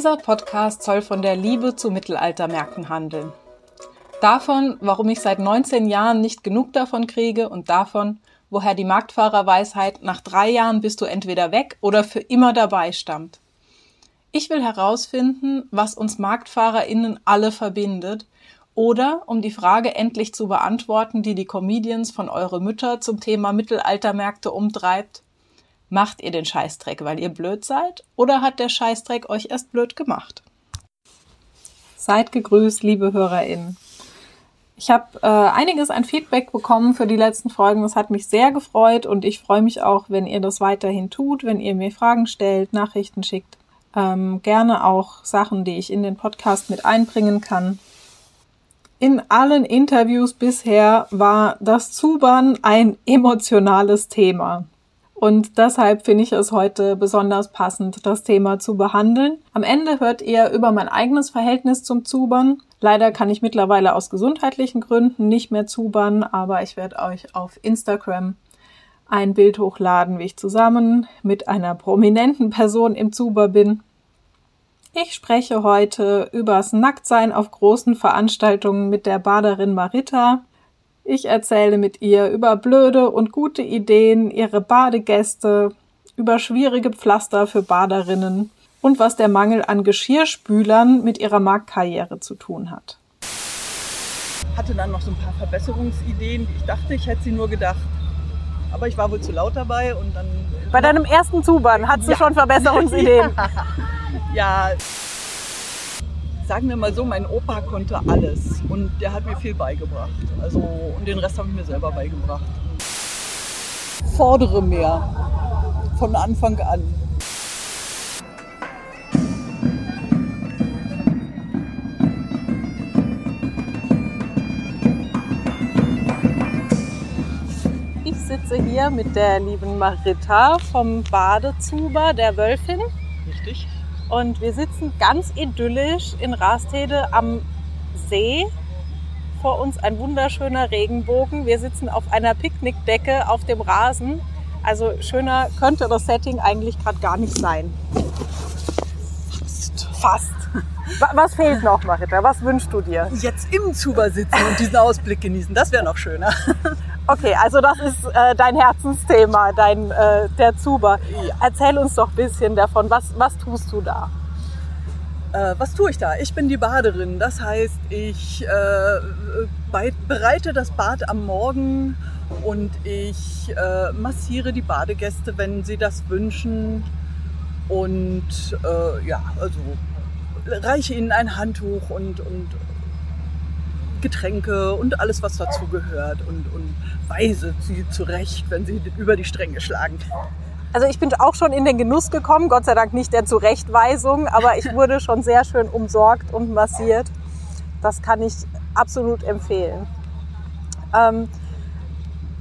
Dieser Podcast soll von der Liebe zu Mittelaltermärkten handeln. Davon, warum ich seit 19 Jahren nicht genug davon kriege und davon, woher die Marktfahrerweisheit nach drei Jahren bist du entweder weg oder für immer dabei stammt. Ich will herausfinden, was uns MarktfahrerInnen alle verbindet oder um die Frage endlich zu beantworten, die die Comedians von Eure Mütter zum Thema Mittelaltermärkte umtreibt. Macht ihr den Scheißdreck, weil ihr blöd seid? Oder hat der Scheißdreck euch erst blöd gemacht? Seid gegrüßt, liebe HörerInnen. Ich habe äh, einiges an Feedback bekommen für die letzten Folgen. Das hat mich sehr gefreut und ich freue mich auch, wenn ihr das weiterhin tut, wenn ihr mir Fragen stellt, Nachrichten schickt. Ähm, gerne auch Sachen, die ich in den Podcast mit einbringen kann. In allen Interviews bisher war das Zubern ein emotionales Thema. Und deshalb finde ich es heute besonders passend, das Thema zu behandeln. Am Ende hört ihr über mein eigenes Verhältnis zum Zubern. Leider kann ich mittlerweile aus gesundheitlichen Gründen nicht mehr zubern, aber ich werde euch auf Instagram ein Bild hochladen, wie ich zusammen mit einer prominenten Person im Zuber bin. Ich spreche heute übers Nacktsein auf großen Veranstaltungen mit der Baderin Marita, ich erzähle mit ihr über blöde und gute Ideen, ihre Badegäste, über schwierige Pflaster für Baderinnen und was der Mangel an Geschirrspülern mit ihrer Marktkarriere zu tun hat. Hatte dann noch so ein paar Verbesserungsideen, die ich dachte, ich hätte sie nur gedacht. Aber ich war wohl zu laut dabei und dann. Bei deinem ersten Zubahn hattest ja. du schon Verbesserungsideen. ja. ja sagen wir mal so, mein Opa konnte alles und der hat mir viel beigebracht. Also, und den Rest habe ich mir selber beigebracht. Fordere mehr von Anfang an. Ich sitze hier mit der lieben Marita vom Badezuber der Wölfin. Richtig. Und wir sitzen ganz idyllisch in Rastede am See. Vor uns ein wunderschöner Regenbogen. Wir sitzen auf einer Picknickdecke auf dem Rasen. Also schöner könnte das Setting eigentlich gerade gar nicht sein. Fast. Fast. Was fehlt noch, Marita? Was wünschst du dir? Jetzt im Zuber sitzen und diesen Ausblick genießen. Das wäre noch schöner. Okay, also das ist äh, dein Herzensthema, dein, äh, der Zuber. Ja. Erzähl uns doch ein bisschen davon. Was, was tust du da? Äh, was tue ich da? Ich bin die Baderin. Das heißt, ich äh, bereite das Bad am Morgen und ich äh, massiere die Badegäste, wenn sie das wünschen. Und äh, ja, also reiche ihnen ein Handtuch und, und Getränke und alles, was dazu gehört und, und weise sie zurecht, wenn sie über die Stränge schlagen. Also ich bin auch schon in den Genuss gekommen, Gott sei Dank nicht der Zurechtweisung, aber ich wurde schon sehr schön umsorgt und massiert. Das kann ich absolut empfehlen. Ähm,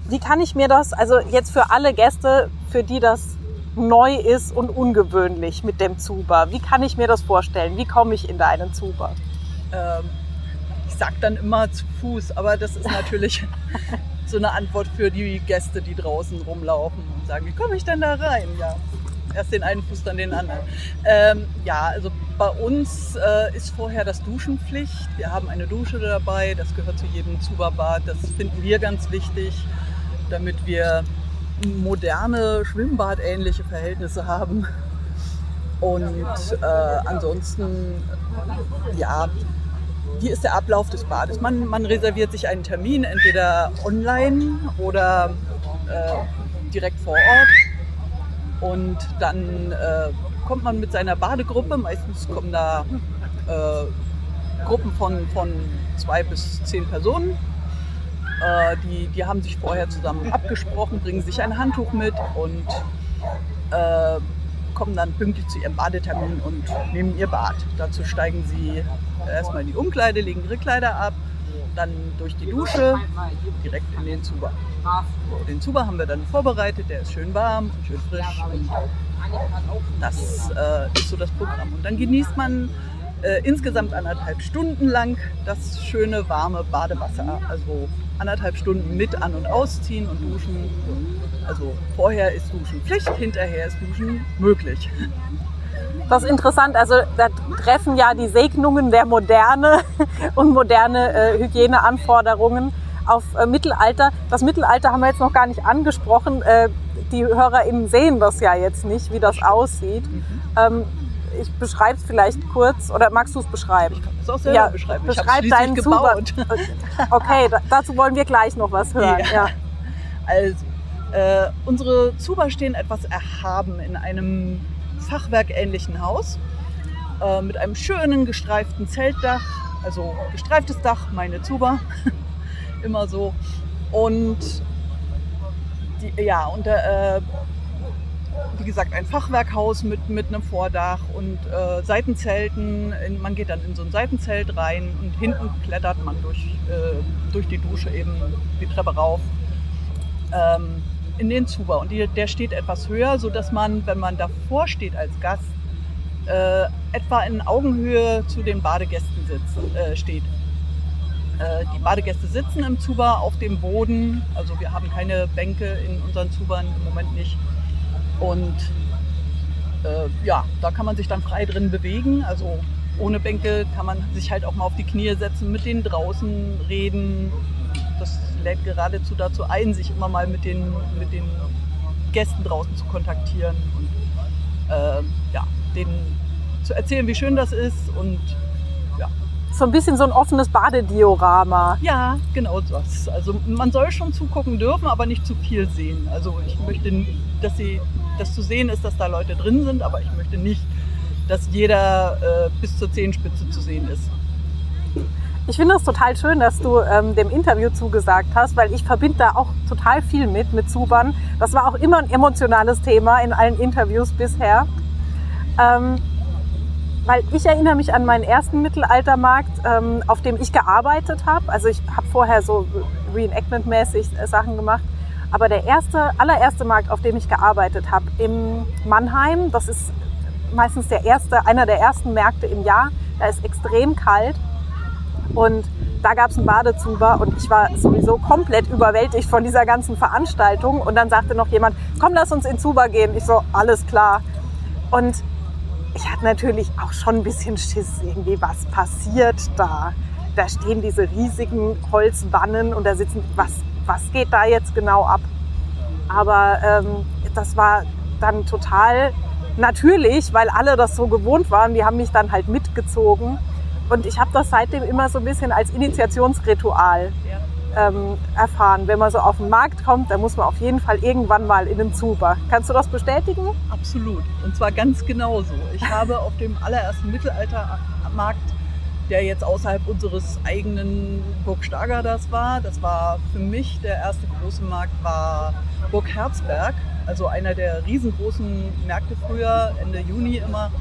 wie kann ich mir das, also jetzt für alle Gäste, für die das neu ist und ungewöhnlich mit dem Zuber, wie kann ich mir das vorstellen? Wie komme ich in deinen Zuber? Ähm, ich sag dann immer zu Fuß, aber das ist natürlich so eine Antwort für die Gäste, die draußen rumlaufen und sagen, wie komme ich denn da rein? Ja, erst den einen Fuß, dann den anderen. Ähm, ja, also bei uns äh, ist vorher das Duschenpflicht. Wir haben eine Dusche dabei, das gehört zu jedem Zuberbad. Das finden wir ganz wichtig, damit wir moderne, schwimmbadähnliche Verhältnisse haben. Und äh, ansonsten, ja, wie ist der Ablauf des Bades? Man, man reserviert sich einen Termin, entweder online oder äh, direkt vor Ort. Und dann äh, kommt man mit seiner Badegruppe, meistens kommen da äh, Gruppen von, von zwei bis zehn Personen. Äh, die, die haben sich vorher zusammen abgesprochen, bringen sich ein Handtuch mit und äh, kommen dann pünktlich zu ihrem Badetermin und nehmen ihr Bad. Dazu steigen sie erstmal in die Umkleide, legen ihre Kleider ab, dann durch die Dusche, direkt in den Zuber. Den Zuber haben wir dann vorbereitet, der ist schön warm und schön frisch. Und das äh, ist so das Programm. Und dann genießt man äh, insgesamt anderthalb Stunden lang das schöne warme Badewasser. Also anderthalb Stunden mit an- und ausziehen und duschen. Also vorher ist Duschen Pflicht, hinterher ist Duschen möglich. Das ist interessant. Also da treffen ja die Segnungen der Moderne und moderne äh, Hygieneanforderungen auf äh, Mittelalter. Das Mittelalter haben wir jetzt noch gar nicht angesprochen. Äh, die HörerInnen sehen das ja jetzt nicht, wie das aussieht. Mhm. Ähm, ich beschreibe es vielleicht kurz oder magst du es beschreiben? Ich kann es auch selber ja, beschreiben. Beschreib deinen gebaut. Zuber. Okay, da, dazu wollen wir gleich noch was hören. Ja. ja. Also, äh, unsere Zuber stehen etwas erhaben in einem fachwerkähnlichen Haus äh, mit einem schönen gestreiften Zeltdach, also gestreiftes Dach, meine Zuber, immer so. Und die, ja, und äh, wie gesagt, ein Fachwerkhaus mit, mit einem Vordach und äh, Seitenzelten. In, man geht dann in so ein Seitenzelt rein und hinten klettert man durch, äh, durch die Dusche eben die Treppe rauf ähm, in den Zuba. Und die, der steht etwas höher, sodass man, wenn man davor steht als Gast, äh, etwa in Augenhöhe zu den Badegästen sitzt, äh, steht. Äh, die Badegäste sitzen im Zuba auf dem Boden. Also wir haben keine Bänke in unseren Zubern im Moment nicht. Und äh, ja, da kann man sich dann frei drin bewegen. Also ohne Bänke kann man sich halt auch mal auf die Knie setzen, mit denen draußen reden. Das lädt geradezu dazu ein, sich immer mal mit den, mit den Gästen draußen zu kontaktieren und äh, ja, denen zu erzählen, wie schön das ist und so ein bisschen so ein offenes Badediorama. Ja, genau das. Also man soll schon zugucken dürfen, aber nicht zu viel sehen. Also ich möchte, dass sie, dass zu sehen ist, dass da Leute drin sind, aber ich möchte nicht, dass jeder äh, bis zur Zehenspitze zu sehen ist. Ich finde es total schön, dass du ähm, dem Interview zugesagt hast, weil ich verbinde da auch total viel mit, mit Zuban. Das war auch immer ein emotionales Thema in allen Interviews bisher. Ähm, weil ich erinnere mich an meinen ersten Mittelaltermarkt, ähm, auf dem ich gearbeitet habe. Also ich habe vorher so Reenactment-mäßig Sachen gemacht. Aber der erste, allererste Markt, auf dem ich gearbeitet habe, im Mannheim, das ist meistens der erste, einer der ersten Märkte im Jahr, da ist extrem kalt. Und da gab es einen Badezuber und ich war sowieso komplett überwältigt von dieser ganzen Veranstaltung. Und dann sagte noch jemand, komm, lass uns in Zuber gehen. Ich so, alles klar. Und ich hatte natürlich auch schon ein bisschen Schiss, irgendwie, was passiert da? Da stehen diese riesigen Holzwannen und da sitzen, was, was geht da jetzt genau ab? Aber ähm, das war dann total natürlich, weil alle das so gewohnt waren. Die haben mich dann halt mitgezogen. Und ich habe das seitdem immer so ein bisschen als Initiationsritual ähm, erfahren. Wenn man so auf den Markt kommt, dann muss man auf jeden Fall irgendwann mal in den Zuber. Kannst du das bestätigen? Absolut. Und zwar ganz genauso. Ich habe auf dem allerersten Mittelaltermarkt, der jetzt außerhalb unseres eigenen Burg Stargarders war, das war für mich der erste große Markt, war Burg Herzberg, also einer der riesengroßen Märkte früher, Ende Juni immer.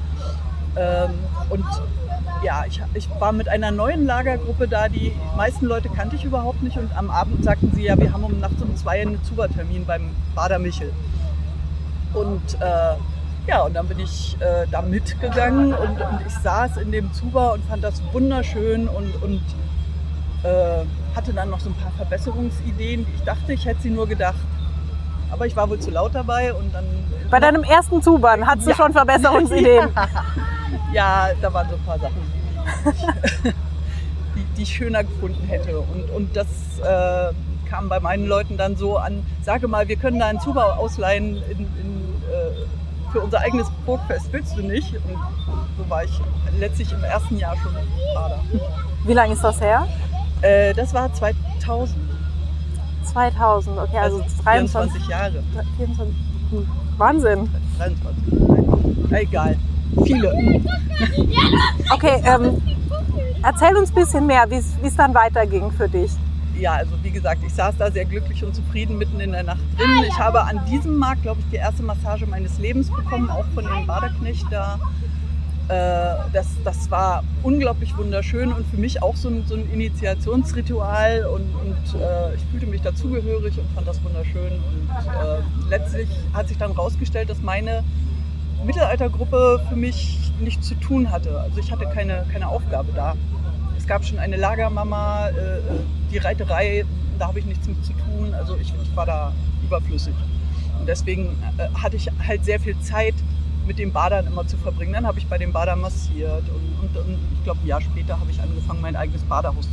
Ähm, und ja, ich, ich war mit einer neuen Lagergruppe da. Die meisten Leute kannte ich überhaupt nicht. Und am Abend sagten sie, ja, wir haben um nachts um zwei einen Zubertermin beim Bader Michel. Und äh, ja, und dann bin ich äh, da mitgegangen und, und, ich saß in dem Zuber und fand das wunderschön und, und äh, hatte dann noch so ein paar Verbesserungsideen. Ich dachte, ich hätte sie nur gedacht. Aber ich war wohl zu laut dabei und dann. Bei deinem ersten Zubern hattest ja. du schon Verbesserungsideen. Ja. ja, da waren so ein paar Sachen, die, die ich schöner gefunden hätte. Und, und das äh, kam bei meinen Leuten dann so an, sage mal, wir können da einen Zubau ausleihen in, in, äh, für unser eigenes Burgfest, willst du nicht? Und so war ich letztlich im ersten Jahr schon Bader. Wie lange ist das her? Äh, das war 2000. 2000, okay, also, also 23 Jahre. 24, Wahnsinn. 23, egal viele. Okay, ähm, erzähl uns ein bisschen mehr, wie es dann weiterging für dich. Ja, also wie gesagt, ich saß da sehr glücklich und zufrieden mitten in der Nacht drin. Ich habe an diesem Markt, glaube ich, die erste Massage meines Lebens bekommen, auch von dem Baderknecht da. Äh, das, das war unglaublich wunderschön und für mich auch so ein, so ein Initiationsritual und, und äh, ich fühlte mich dazugehörig und fand das wunderschön. Und äh, letztlich hat sich dann herausgestellt, dass meine Mittelaltergruppe für mich nichts zu tun hatte. Also ich hatte keine, keine Aufgabe da. Es gab schon eine Lagermama, äh, die Reiterei, da habe ich nichts mit zu tun. Also ich, ich war da überflüssig. Und deswegen äh, hatte ich halt sehr viel Zeit, mit den Badern immer zu verbringen. Dann habe ich bei den Badern massiert und, und, und ich glaube, ein Jahr später habe ich angefangen, mein eigenes Badehaus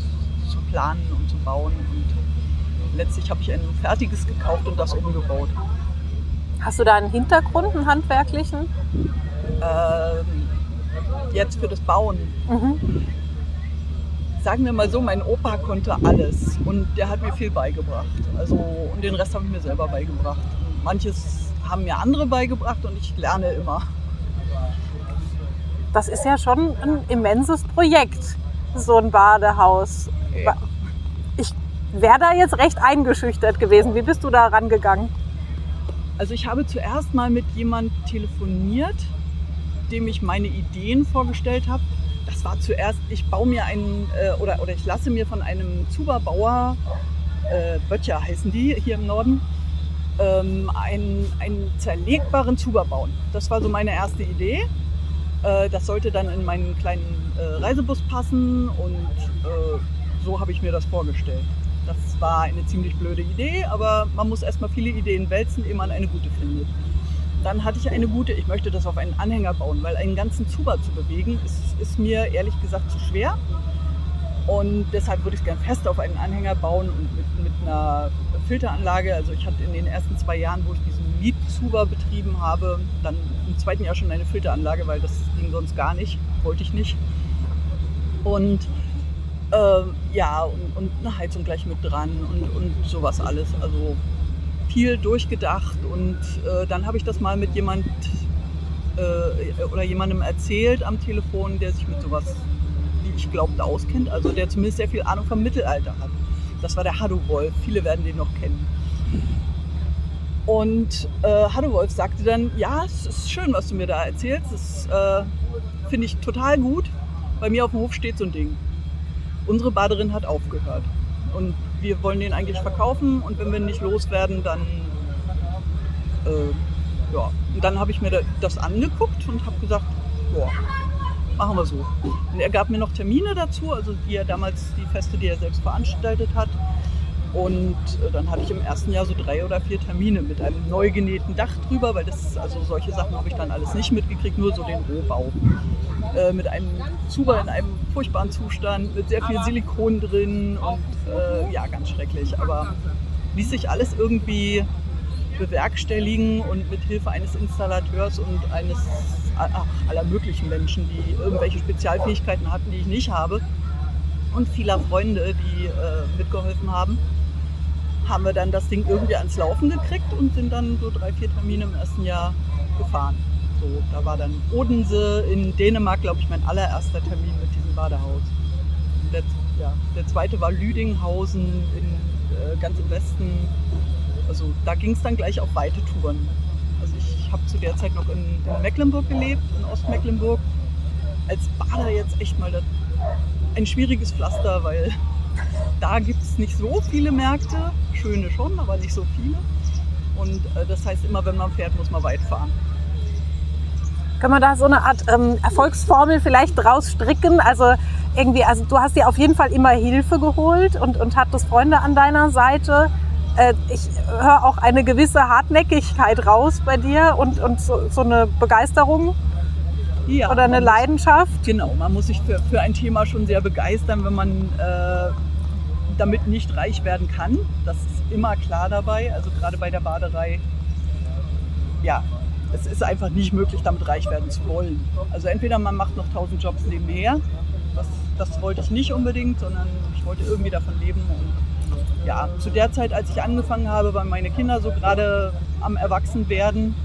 zu planen und zu bauen. Und letztlich habe ich ein fertiges gekauft und das umgebaut. Hast du da einen Hintergrund, einen handwerklichen? Ähm, jetzt für das Bauen. Mhm. Sagen wir mal so, mein Opa konnte alles und der hat mir viel beigebracht. Also, und den Rest habe ich mir selber beigebracht. Und manches haben mir andere beigebracht und ich lerne immer. Das ist ja schon ein immenses Projekt, so ein Badehaus. Ja. Ich wäre da jetzt recht eingeschüchtert gewesen. Wie bist du da rangegangen? Also ich habe zuerst mal mit jemand telefoniert, dem ich meine Ideen vorgestellt habe. War zuerst, ich baue mir einen äh, oder, oder ich lasse mir von einem Zuberbauer, äh, Böttcher heißen die hier im Norden, ähm, einen, einen zerlegbaren Zuber bauen. Das war so meine erste Idee. Äh, das sollte dann in meinen kleinen äh, Reisebus passen und äh, so habe ich mir das vorgestellt. Das war eine ziemlich blöde Idee, aber man muss erstmal viele Ideen wälzen, ehe man eine gute findet. Dann hatte ich eine gute, ich möchte das auf einen Anhänger bauen, weil einen ganzen Zuber zu bewegen, ist, ist mir ehrlich gesagt zu schwer. Und deshalb würde ich es gerne fest auf einen Anhänger bauen und mit, mit einer Filteranlage. Also ich hatte in den ersten zwei Jahren, wo ich diesen Mietzuber betrieben habe, dann im zweiten Jahr schon eine Filteranlage, weil das ging sonst gar nicht, wollte ich nicht. Und ähm, ja, und, und, eine Heizung gleich mit dran und, und sowas alles. Also viel durchgedacht und äh, dann habe ich das mal mit jemand äh, oder jemandem erzählt am Telefon, der sich mit sowas, wie ich glaubte, auskennt. Also der zumindest sehr viel Ahnung vom Mittelalter hat. Das war der Haddo Wolf. Viele werden den noch kennen. Und äh, Haddo Wolf sagte dann, ja, es ist schön, was du mir da erzählst. Das äh, finde ich total gut. Bei mir auf dem Hof steht so ein Ding unsere Baderin hat aufgehört. Und wir wollen den eigentlich verkaufen und wenn wir nicht loswerden, dann äh, ja. Und dann habe ich mir das angeguckt und habe gesagt, ja, machen wir so. Und er gab mir noch Termine dazu, also die er damals die Feste, die er selbst veranstaltet hat. Und äh, dann hatte ich im ersten Jahr so drei oder vier Termine mit einem neu genähten Dach drüber, weil das, also solche Sachen habe ich dann alles nicht mitgekriegt, nur so den Rohbau. Äh, mit einem Zuber in einem furchtbaren Zustand, mit sehr viel Silikon drin und äh, ja, ganz schrecklich. Aber ließ sich alles irgendwie bewerkstelligen und mit Hilfe eines Installateurs und eines ach, aller möglichen Menschen, die irgendwelche Spezialfähigkeiten hatten, die ich nicht habe und vieler Freunde, die äh, mitgeholfen haben haben wir dann das Ding irgendwie ans Laufen gekriegt und sind dann so drei, vier Termine im ersten Jahr gefahren. So, da war dann Odense in Dänemark, glaube ich, mein allererster Termin mit diesem Badehaus. Der, ja, der zweite war Lüdinghausen in, äh, ganz im Westen. Also da ging es dann gleich auf weite Touren. Also ich habe zu der Zeit noch in, in Mecklenburg gelebt, in Ostmecklenburg. Als Bader jetzt echt mal das, ein schwieriges Pflaster, weil da gibt es nicht so viele Märkte, schöne schon, aber nicht so viele. Und äh, das heißt, immer wenn man fährt, muss man weit fahren. Kann man da so eine Art ähm, Erfolgsformel vielleicht draus stricken? Also irgendwie, also du hast dir auf jeden Fall immer Hilfe geholt und, und hattest Freunde an deiner Seite. Äh, ich höre auch eine gewisse Hartnäckigkeit raus bei dir und, und so, so eine Begeisterung ja, oder eine Leidenschaft. Muss, genau, man muss sich für, für ein Thema schon sehr begeistern, wenn man äh, damit nicht reich werden kann. Das ist immer klar dabei. Also gerade bei der Baderei, ja, es ist einfach nicht möglich, damit reich werden zu wollen. Also entweder man macht noch tausend Jobs nebenher, das, das wollte ich nicht unbedingt, sondern ich wollte irgendwie davon leben. Und ja, zu der Zeit, als ich angefangen habe, waren meine Kinder so gerade am Erwachsenwerden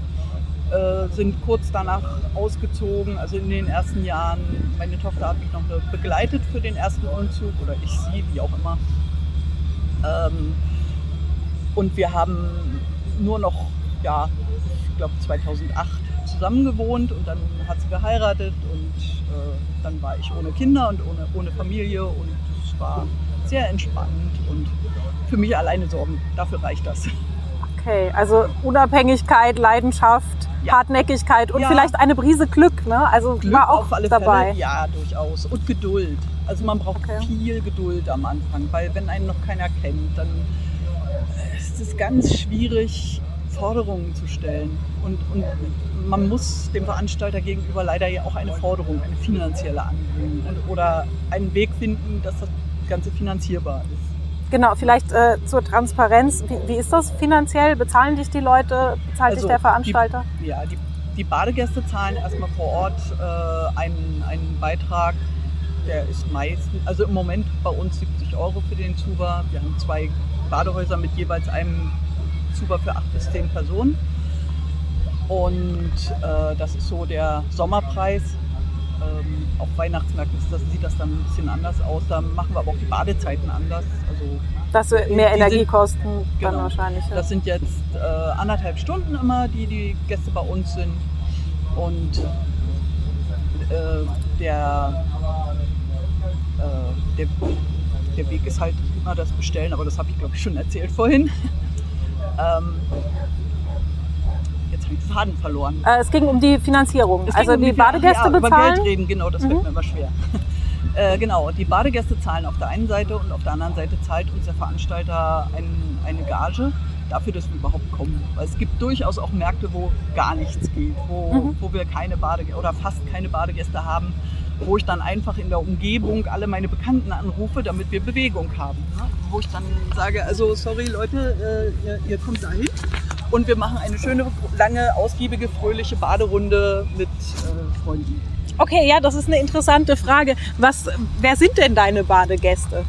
äh, sind kurz danach ausgezogen, also in den ersten Jahren. Meine Tochter hat mich noch begleitet für den ersten Umzug oder ich sie, wie auch immer. Ähm, und wir haben nur noch, ja, ich glaube 2008 zusammen gewohnt und dann hat sie geheiratet und äh, dann war ich ohne Kinder und ohne, ohne Familie und es war sehr entspannt und für mich alleine sorgen, dafür reicht das. Okay, also Unabhängigkeit, Leidenschaft, ja. Hartnäckigkeit und ja. vielleicht eine Brise Glück, ne? Also Glück war auch dabei. Fälle, ja, durchaus. Und Geduld. Also man braucht okay. viel Geduld am Anfang, weil wenn einen noch keiner kennt, dann ist es ganz schwierig, Forderungen zu stellen. Und, und man muss dem Veranstalter gegenüber leider ja auch eine Forderung, eine finanzielle anbringen und, oder einen Weg finden, dass das Ganze finanzierbar ist. Genau, vielleicht äh, zur Transparenz. Wie, wie, ist das finanziell? Bezahlen dich die Leute? Bezahlt also dich der Veranstalter? Die, ja, die, die, Badegäste zahlen erstmal vor Ort äh, einen, einen Beitrag. Der ist meistens, also im Moment bei uns 70 Euro für den Zuber. Wir haben zwei Badehäuser mit jeweils einem Zuber für acht bis zehn Personen. Und äh, das ist so der Sommerpreis. Ähm, auf Weihnachtsmärkten ist das, sieht das dann ein bisschen anders aus. Da machen wir aber auch die Badezeiten anders. Also das wird mehr Energiekosten sind, dann genau, wahrscheinlich. Ja. Das sind jetzt äh, anderthalb Stunden immer, die die Gäste bei uns sind. Und äh, der, äh, der, der Weg ist halt immer das Bestellen, aber das habe ich glaube ich schon erzählt vorhin. Ähm, jetzt habe ich den Faden verloren. Äh, es ging um die Finanzierung. also um die, die Badegäste ja, bezahlen? über Geld reden, genau, das mhm. wird mir immer schwer. Äh, genau, die Badegäste zahlen auf der einen Seite und auf der anderen Seite zahlt uns der Veranstalter ein, eine Gage dafür, dass wir überhaupt kommen. Weil es gibt durchaus auch Märkte, wo gar nichts geht, wo, mhm. wo wir keine Badegäste oder fast keine Badegäste haben wo ich dann einfach in der Umgebung alle meine Bekannten anrufe, damit wir Bewegung haben. Ne? Wo ich dann sage, also sorry Leute, äh, ihr, ihr, kommt dahin und wir machen eine schöne, lange, ausgiebige, fröhliche Baderunde mit äh, Freunden. Okay, ja, das ist eine interessante Frage. Was, wer sind denn deine Badegäste?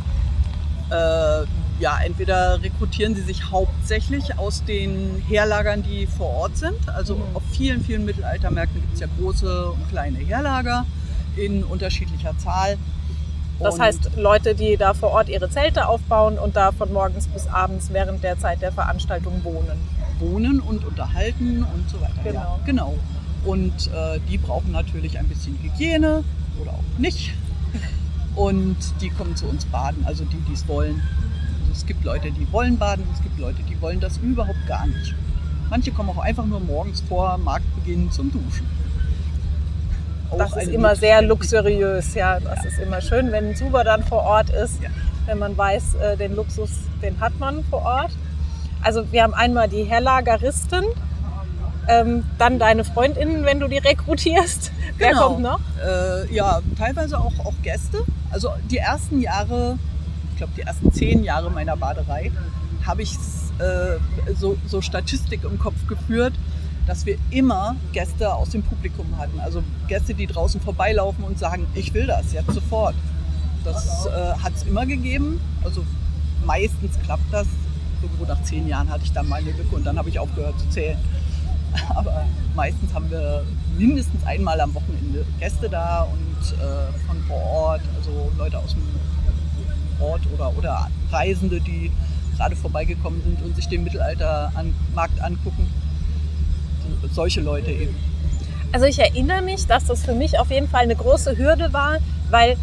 Äh, ja, entweder rekrutieren sie sich hauptsächlich aus den Herlagern, die vor Ort sind. Also mhm. auf vielen, vielen Mittelaltermärkten gibt es ja große und kleine Herlager in unterschiedlicher Zahl. Das heißt, Leute, die da vor Ort ihre Zelte aufbauen und da von morgens bis abends während der Zeit der Veranstaltung wohnen. Wohnen und unterhalten und so weiter. Genau. Ja, genau. Und äh, die brauchen natürlich ein bisschen Hygiene oder auch nicht. Und die kommen zu uns baden, also die, die es wollen. Also es gibt Leute, die wollen baden, es gibt Leute, die wollen das überhaupt gar nicht. Manche kommen auch einfach nur morgens vor Marktbeginn zum Duschen das ist immer sehr luxuriös. Ja, das ja. ist immer schön, wenn ein Zuber dann vor Ort ist, ja. wenn man weiß, äh, den Luxus, den hat man vor Ort. Also wir haben einmal die Herlageristen, ähm, dann deine Freundinnen, wenn du die rekrutierst. Genau. Wer kommt noch? Äh, ja, teilweise auch, auch Gäste. Also die ersten Jahre, ich glaube die ersten zehn Jahre meiner Baderei, habe ich äh, so, so Statistik im Kopf geführt dass wir immer Gäste aus dem Publikum hatten. Also Gäste, die draußen vorbeilaufen und sagen, ich will das jetzt sofort. Das äh, hat es immer gegeben. Also meistens klappt das. Irgendwo nach zehn Jahren hatte ich dann mal eine Lücke und dann habe ich aufgehört zu zählen. Aber meistens haben wir mindestens einmal am Wochenende Gäste da und äh, von vor Ort, also Leute aus dem Ort oder, oder Reisende, die gerade vorbeigekommen sind und sich den Mittelaltermarkt angucken solche Leute eben. Also ich erinnere mich, dass das für mich auf jeden Fall eine große Hürde war, weil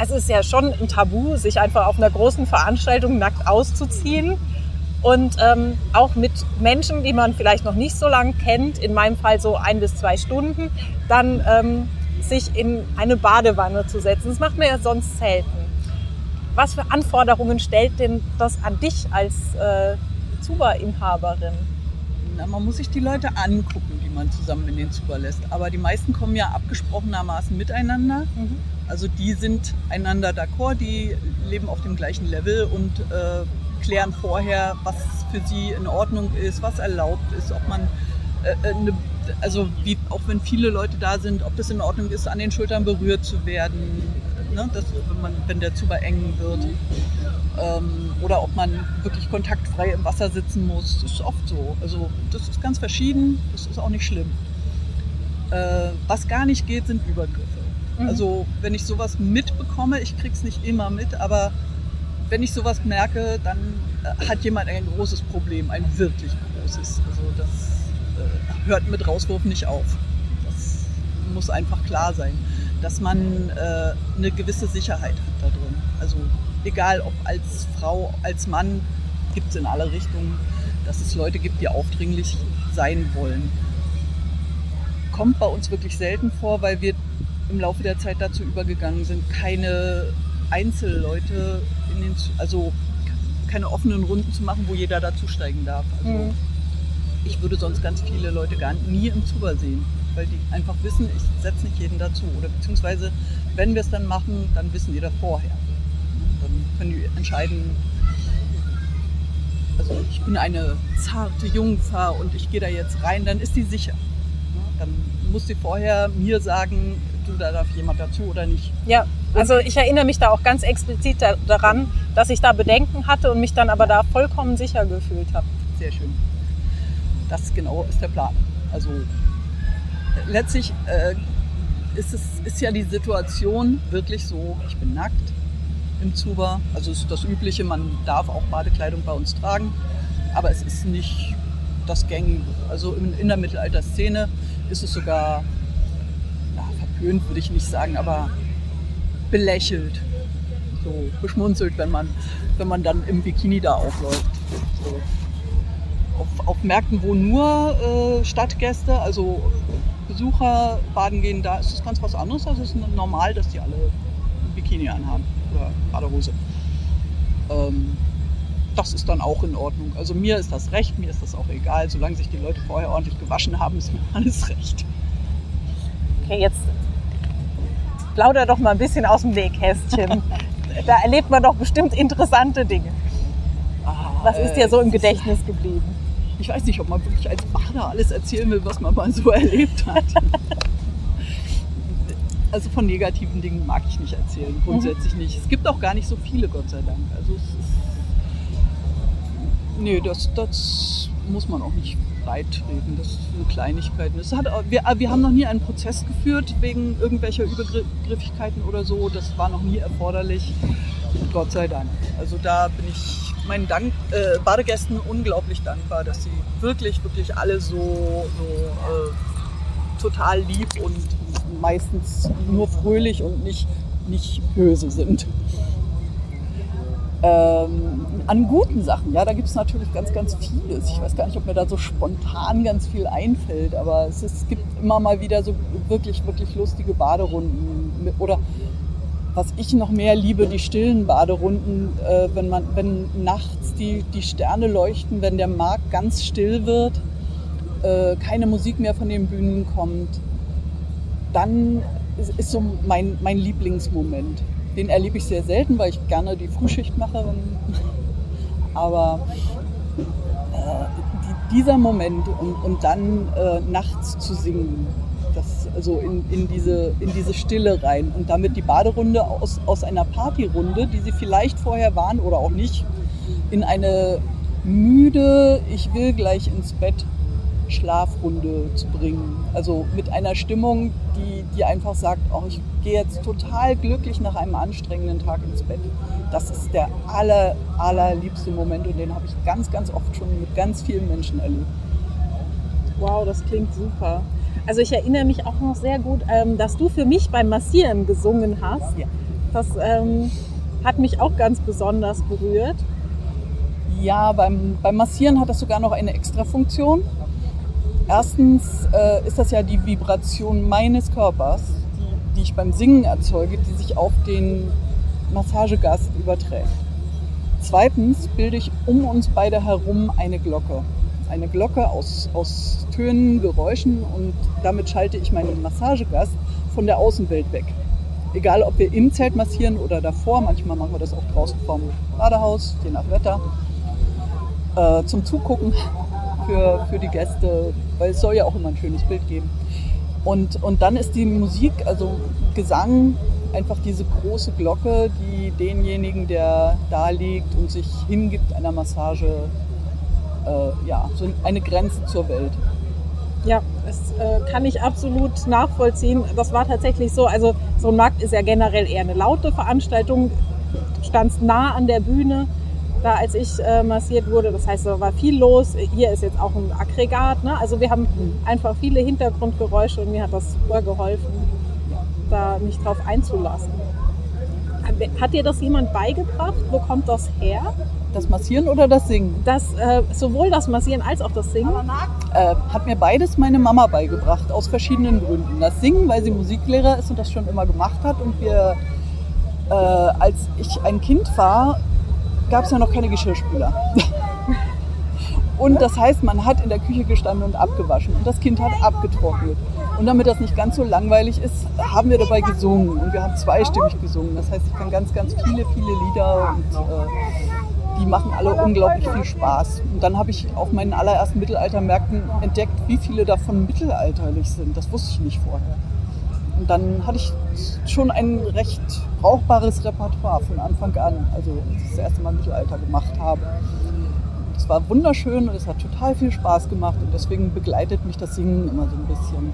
es ist ja schon ein Tabu, sich einfach auf einer großen Veranstaltung nackt auszuziehen. Und ähm, auch mit Menschen, die man vielleicht noch nicht so lange kennt, in meinem Fall so ein bis zwei Stunden, dann ähm, sich in eine Badewanne zu setzen. Das macht man ja sonst selten. Was für Anforderungen stellt denn das an dich als äh, Zuba-Inhaberin? Na, man muss sich die Leute angucken, die man zusammen in den Zuber lässt. Aber die meisten kommen ja abgesprochenermaßen miteinander. Mhm. Also die sind einander d'accord, die leben auf dem gleichen Level und äh, klären vorher, was für sie in Ordnung ist, was erlaubt ist, ob man äh, eine, äh, also wie, auch wenn viele Leute da sind, ob das in Ordnung ist, an den Schultern berührt zu werden, ne? das, wenn, man, wenn der Zuber eng wird ähm, oder ob man wirklich kontaktfrei im Wasser sitzen muss. Das ist oft so. Also das ist ganz verschieden, das ist auch nicht schlimm. Äh, was gar nicht geht, sind Übergriffe. Mhm. Also wenn ich sowas mitbekomme, ich krieg's nicht immer mit, aber wenn ich sowas merke, dann äh, hat jemand ein großes Problem, ein wirklich großes. Also das äh, hört mit Rauswurf nicht auf. Das muss einfach klar sein, dass man äh, eine gewisse Sicherheit hat da drin. Also egal ob als Frau, als Mann, gibt es in alle Richtungen, dass es Leute gibt, die aufdringlich sein wollen. Kommt bei uns wirklich selten vor, weil wir im Laufe der Zeit dazu übergegangen sind, keine Einzelleute in den, also keine offenen Runden zu machen, wo jeder dazusteigen darf. Also mhm. ich würde sonst ganz viele Leute gar nie im Zuber sehen, weil die einfach wissen, ich setze nicht jeden dazu. Oder beziehungsweise, wenn wir es dann machen, dann wissen die das vorher. Dann können die entscheiden, also ich bin eine zarte Jungfer und ich gehe da jetzt rein, dann ist die sicher. Dann muss sie vorher mir sagen, du, da darf jemand dazu oder nicht. Ja, also ich erinnere mich da auch ganz explizit daran, dass ich da Bedenken hatte und mich dann aber da vollkommen sicher gefühlt habe. Sehr schön. Das genau ist der Plan. Also letztlich äh, ist, es, ist ja die Situation wirklich so, ich bin nackt im Zuber. Also ist das Übliche, man darf auch Badekleidung bei uns tragen, aber es ist nicht das Gängige. Also in, in der Mittelalterszene ist es sogar, ja, verpönt würde ich nicht sagen, aber belächelt, so beschmunzelt, wenn man, wenn man dann im Bikini da aufläuft. So. Auf, auf Märkten, wo nur äh, Stadtgäste, also Besucher baden gehen, da ist es ganz was anderes. Also es ist normal, dass die alle ein Bikini anhaben oder Badehose. Ähm, das ist dann auch in Ordnung. Also mir ist das recht, mir ist das auch egal. Solange sich die Leute vorher ordentlich gewaschen haben, ist mir alles recht. Okay, jetzt plauder doch mal ein bisschen aus dem Nähkästchen. da erlebt man doch bestimmt interessante Dinge. Ah, was ist dir so im Gedächtnis geblieben? Ich weiß nicht, ob man wirklich als Bader alles erzählen will, was man mal so erlebt hat. also von negativen Dingen mag ich nicht erzählen, grundsätzlich mhm. nicht. Es gibt auch gar nicht so viele, Gott sei Dank. Also es ist, nee, das, das muss man auch nicht beitreten. Das sind Kleinigkeiten. Es hat, wir, wir haben noch nie einen Prozess geführt wegen irgendwelcher Übergriffigkeiten oder so. Das war noch nie erforderlich. Gott sei Dank. Also da bin ich meinen Dank, äh, Badegästen unglaublich dankbar, dass sie wirklich, wirklich alle so, so äh, total lieb und meistens nur fröhlich und nicht, nicht böse sind. Ähm, an guten Sachen, ja, da gibt es natürlich ganz, ganz vieles. Ich weiß gar nicht, ob mir da so spontan ganz viel einfällt, aber es, ist, es gibt immer mal wieder so wirklich, wirklich lustige Baderunden. Oder was ich noch mehr liebe, die stillen Baderunden, äh, wenn, man, wenn nachts die, die Sterne leuchten, wenn der Markt ganz still wird, äh, keine Musik mehr von den Bühnen kommt, dann ist, ist so mein, mein Lieblingsmoment. Den erlebe ich sehr selten, weil ich gerne die Frühschicht mache. Aber äh, die, dieser Moment und, und dann äh, nachts zu singen, das, also in, in, diese, in diese Stille rein und damit die Baderunde aus, aus einer Partyrunde, die sie vielleicht vorher waren oder auch nicht, in eine müde, ich will gleich ins Bett Schlafrunde zu bringen. Also mit einer Stimmung, die, die einfach sagt, oh, ich gehe jetzt total glücklich nach einem anstrengenden Tag ins Bett. Das ist der aller, allerliebste Moment und den habe ich ganz, ganz oft schon mit ganz vielen Menschen erlebt. Wow, das klingt super. Also ich erinnere mich auch noch sehr gut, ähm, dass du für mich beim Massieren gesungen hast. Ja. Das ähm, hat mich auch ganz besonders berührt. Ja, beim, beim Massieren hat das sogar noch eine extra Funktion. Erstens äh, ist das ja die Vibration meines Körpers, die, die ich beim Singen erzeuge, die sich auf den Massagegast überträgt. Zweitens bilde ich um uns beide herum eine Glocke. Eine Glocke aus, aus Tönen, Geräuschen und damit schalte ich meinen Massagegast von der Außenwelt weg. Egal, ob wir im Zelt massieren oder davor, manchmal machen wir das auch draußen vom Badehaus, je nach Wetter, äh, zum Zugucken für, für die Gäste, weil es soll ja auch immer ein schönes Bild geben. Und, und dann ist die Musik, also Gesang, einfach diese große Glocke, die denjenigen, der da liegt und sich hingibt einer Massage, äh, ja, so eine Grenze zur Welt. Ja, das äh, kann ich absolut nachvollziehen. Das war tatsächlich so. Also so ein Markt ist ja generell eher eine laute Veranstaltung. Du standst nah an der Bühne da als ich äh, massiert wurde. Das heißt, da war viel los. Hier ist jetzt auch ein Aggregat. Ne? Also wir haben einfach viele Hintergrundgeräusche und mir hat das super geholfen, da mich drauf einzulassen. Hat dir das jemand beigebracht? Wo kommt das her? Das Massieren oder das Singen? Das, äh, sowohl das Massieren als auch das Singen. Äh, hat mir beides meine Mama beigebracht, aus verschiedenen Gründen. Das Singen, weil sie Musiklehrer ist und das schon immer gemacht hat. Und wir, äh, als ich ein Kind war, gab es ja noch keine Geschirrspüler. Und das heißt, man hat in der Küche gestanden und abgewaschen und das Kind hat abgetrocknet. Und damit das nicht ganz so langweilig ist, haben wir dabei gesungen und wir haben zweistimmig gesungen. Das heißt, ich kann ganz, ganz viele, viele Lieder und äh, die machen alle unglaublich viel Spaß. Und dann habe ich auf meinen allerersten Mittelaltermärkten entdeckt, wie viele davon mittelalterlich sind. Das wusste ich nicht vorher. Und dann hatte ich schon ein recht brauchbares Repertoire von Anfang an, also als ich das erste Mal Mittelalter gemacht habe. Es war wunderschön und es hat total viel Spaß gemacht und deswegen begleitet mich das Singen immer so ein bisschen.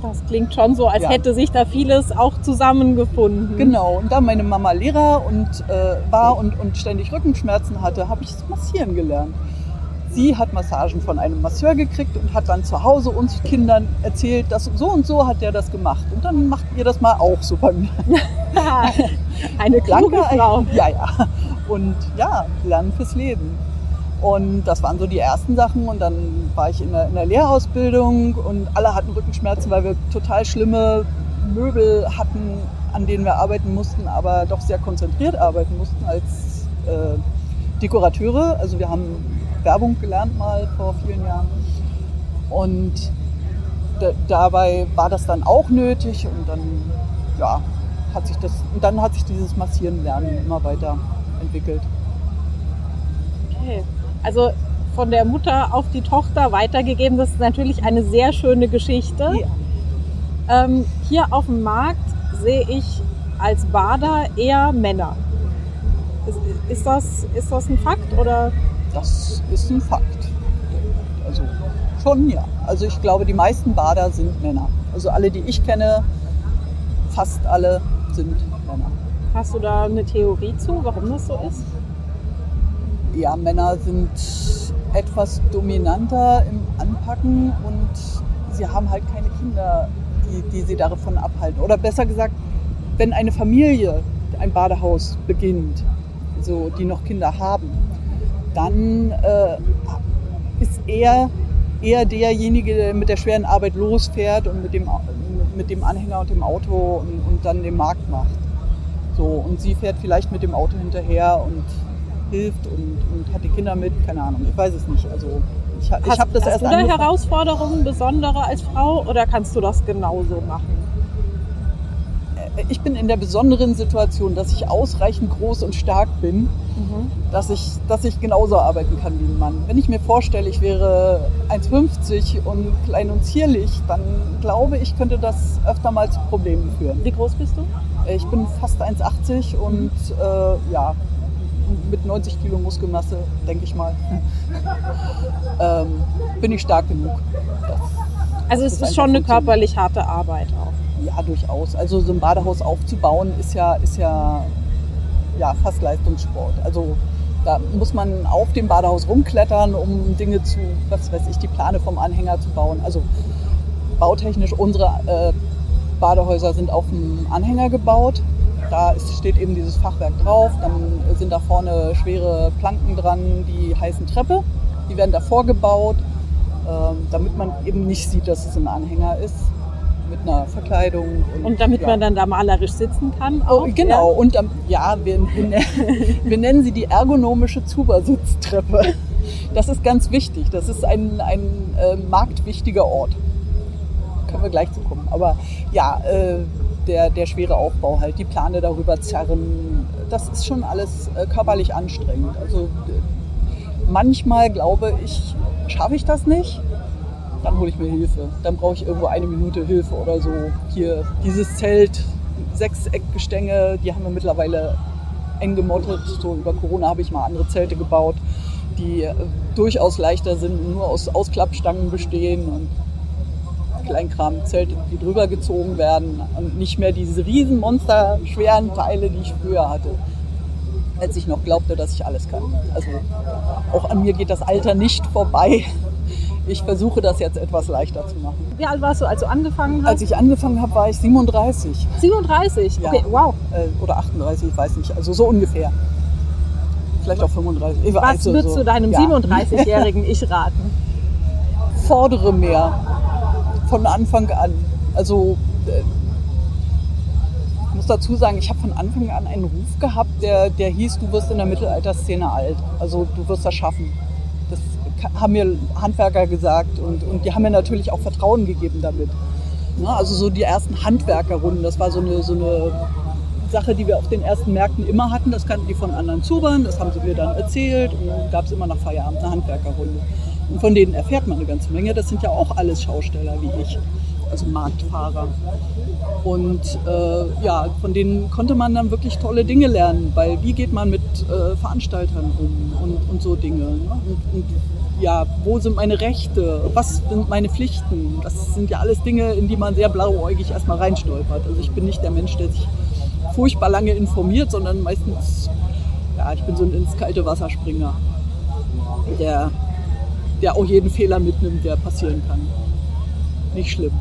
Das klingt schon so, als ja. hätte sich da vieles auch zusammengefunden. Genau, und da meine Mama Lehrer und, äh, war und, und ständig Rückenschmerzen hatte, habe ich Massieren gelernt. Sie hat Massagen von einem Masseur gekriegt und hat dann zu Hause uns Kindern erzählt, dass so und so hat der das gemacht. Und dann macht ihr das mal auch so bei mir. Eine kluge Frau. Ja, ja. Und ja, lernen fürs Leben. Und das waren so die ersten Sachen. Und dann war ich in der, in der Lehrausbildung und alle hatten Rückenschmerzen, weil wir total schlimme Möbel hatten, an denen wir arbeiten mussten, aber doch sehr konzentriert arbeiten mussten als äh, Dekorateure. Also wir haben Werbung gelernt mal vor vielen Jahren. Und dabei war das dann auch nötig und dann ja, hat sich das und dann hat sich dieses Massieren lernen immer weiter entwickelt. Okay. Also von der Mutter auf die Tochter weitergegeben, das ist natürlich eine sehr schöne Geschichte. Ja. Ähm, hier auf dem Markt sehe ich als Bader eher Männer. Ist, ist, das, ist das ein Fakt oder? Das ist ein Fakt. Also schon ja. Also ich glaube, die meisten Bader sind Männer. Also alle, die ich kenne, fast alle sind Männer. Hast du da eine Theorie zu, warum das so ist? Ja, Männer sind etwas dominanter im Anpacken und sie haben halt keine Kinder, die, die sie davon abhalten. Oder besser gesagt, wenn eine Familie ein Badehaus beginnt, so, die noch Kinder haben, dann äh, ist er eher derjenige, der mit der schweren Arbeit losfährt und mit dem, mit dem Anhänger und dem Auto und, und dann den Markt macht. So, und sie fährt vielleicht mit dem Auto hinterher und hilft und, und hat die Kinder mit, keine Ahnung, ich weiß es nicht. Also ich, ich habe das hast erst du da Herausforderungen besondere als Frau oder kannst du das genauso machen? ich bin in der besonderen Situation, dass ich ausreichend groß und stark bin, mhm. dass, ich, dass ich genauso arbeiten kann wie ein Mann. Wenn ich mir vorstelle, ich wäre 1,50 und klein und zierlich, dann glaube ich, könnte das öfter mal zu Problemen führen. Wie groß bist du? Ich bin fast 1,80 und mhm. äh, ja, mit 90 Kilo Muskelmasse, denke ich mal, ähm, bin ich stark genug. Das, also es ist, schon eine körperlich harte Arbeit auch. Ja, durchaus. Also so ein Badehaus aufzubauen ist ja, ist ja, ja fast Leistungssport. Also da muss man auf dem Badehaus rumklettern, um Dinge zu, was weiß ich, die Plane vom Anhänger zu bauen. Also bautechnisch unsere äh, Badehäuser sind auf dem Anhänger gebaut. Da ist, steht eben dieses Fachwerk drauf. Dann sind da vorne schwere Planken dran, die heißen Treppe. Die werden davor gebaut, äh, damit man eben nicht sieht, dass es ein Anhänger ist mit einer Verkleidung. Und, und damit ja. man dann da malerisch sitzen kann? Oh, auch, oh, genau, ja? und ja, wir, wir, wir, nennen sie die ergonomische Zubersitztreppe. Das ist ganz wichtig. Das ist ein, ein äh, marktwichtiger Ort. Können wir gleich zu kommen. Aber ja, äh, der, der schwere Aufbau halt, die Plane darüber zerren, das ist schon alles äh, körperlich anstrengend. Also manchmal glaube ich, schaffe ich das nicht dann hole ich mir Hilfe. Dann brauche ich irgendwo eine Minute Hilfe oder so. Hier dieses Zelt, Sechseckgestänge, die haben wir mittlerweile eng gemottet. So über Corona habe ich mal andere Zelte gebaut, die äh, durchaus leichter sind, nur aus Ausklappstangen bestehen und Kleinkram, Zelte, die drüber gezogen werden und nicht mehr diese riesen Monster schweren Teile, die ich früher hatte als ich noch glaubte, dass ich alles kann. Also auch an mir geht das Alter nicht vorbei ich versuche das jetzt etwas leichter zu machen. Wie alt warst du, als du angefangen hast? Als ich angefangen habe, war ich 37. 37? Ja. Okay, wow. Äh, oder 38, ich weiß nicht. Also so ungefähr. Vielleicht auch 35. Ich Was also würdest so, du deinem ja. 37-jährigen Ich raten? Fordere mehr. Von Anfang an. Also äh, muss dazu sagen, ich habe von Anfang an einen Ruf gehabt, der, der hieß, du wirst in der Mittelalterszene alt. Also du wirst das schaffen. Das haben mir Handwerker gesagt und, und die haben mir natürlich auch Vertrauen gegeben damit. Ja, also so die ersten Handwerkerrunden, das war so eine, so eine Sache, die wir auf den ersten Märkten immer hatten. Das kannten die von anderen Zubern, das haben sie mir dann erzählt und dann gab es immer nach Feierabend eine Handwerkerrunde. Und von denen erfährt man eine ganze Menge. Das sind ja auch alles Schausteller wie ich, also Marktfahrer. Und äh, ja, von denen konnte man dann wirklich tolle Dinge lernen, weil wie geht man mit äh, Veranstaltern um und, und so Dinge. Ne? Und, und ja, wo sind meine Rechte, was sind meine Pflichten. Das sind ja alles Dinge, in die man sehr blauäugig erstmal reinstolpert. Also ich bin nicht der Mensch, der sich furchtbar lange informiert, sondern meistens, ja, ich bin so ein ins kalte Wasser Springer, der, der auch jeden Fehler mitnimmt, der passieren kann. Nicht schlimm.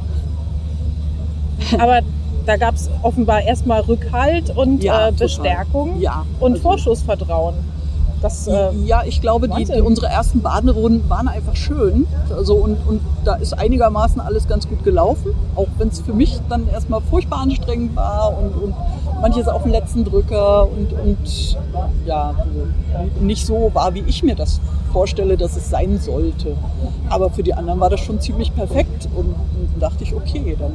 Aber da gab es offenbar erstmal Rückhalt und Ja, äh. Bestärkung Ja, und also- Vorschussvertrauen. Das, äh, ja, ich glaube, die, die, unsere ersten Baderunden waren einfach schön. Also und, und da ist einigermaßen alles ganz gut gelaufen. Auch wenn es für mich dann erstmal furchtbar anstrengend war und, und manches auf den letzten Drücker und, und ja, nicht so war, wie ich mir das vorstelle, dass es sein sollte. Aber für die anderen war das schon ziemlich perfekt und, und dachte ich, okay, dann,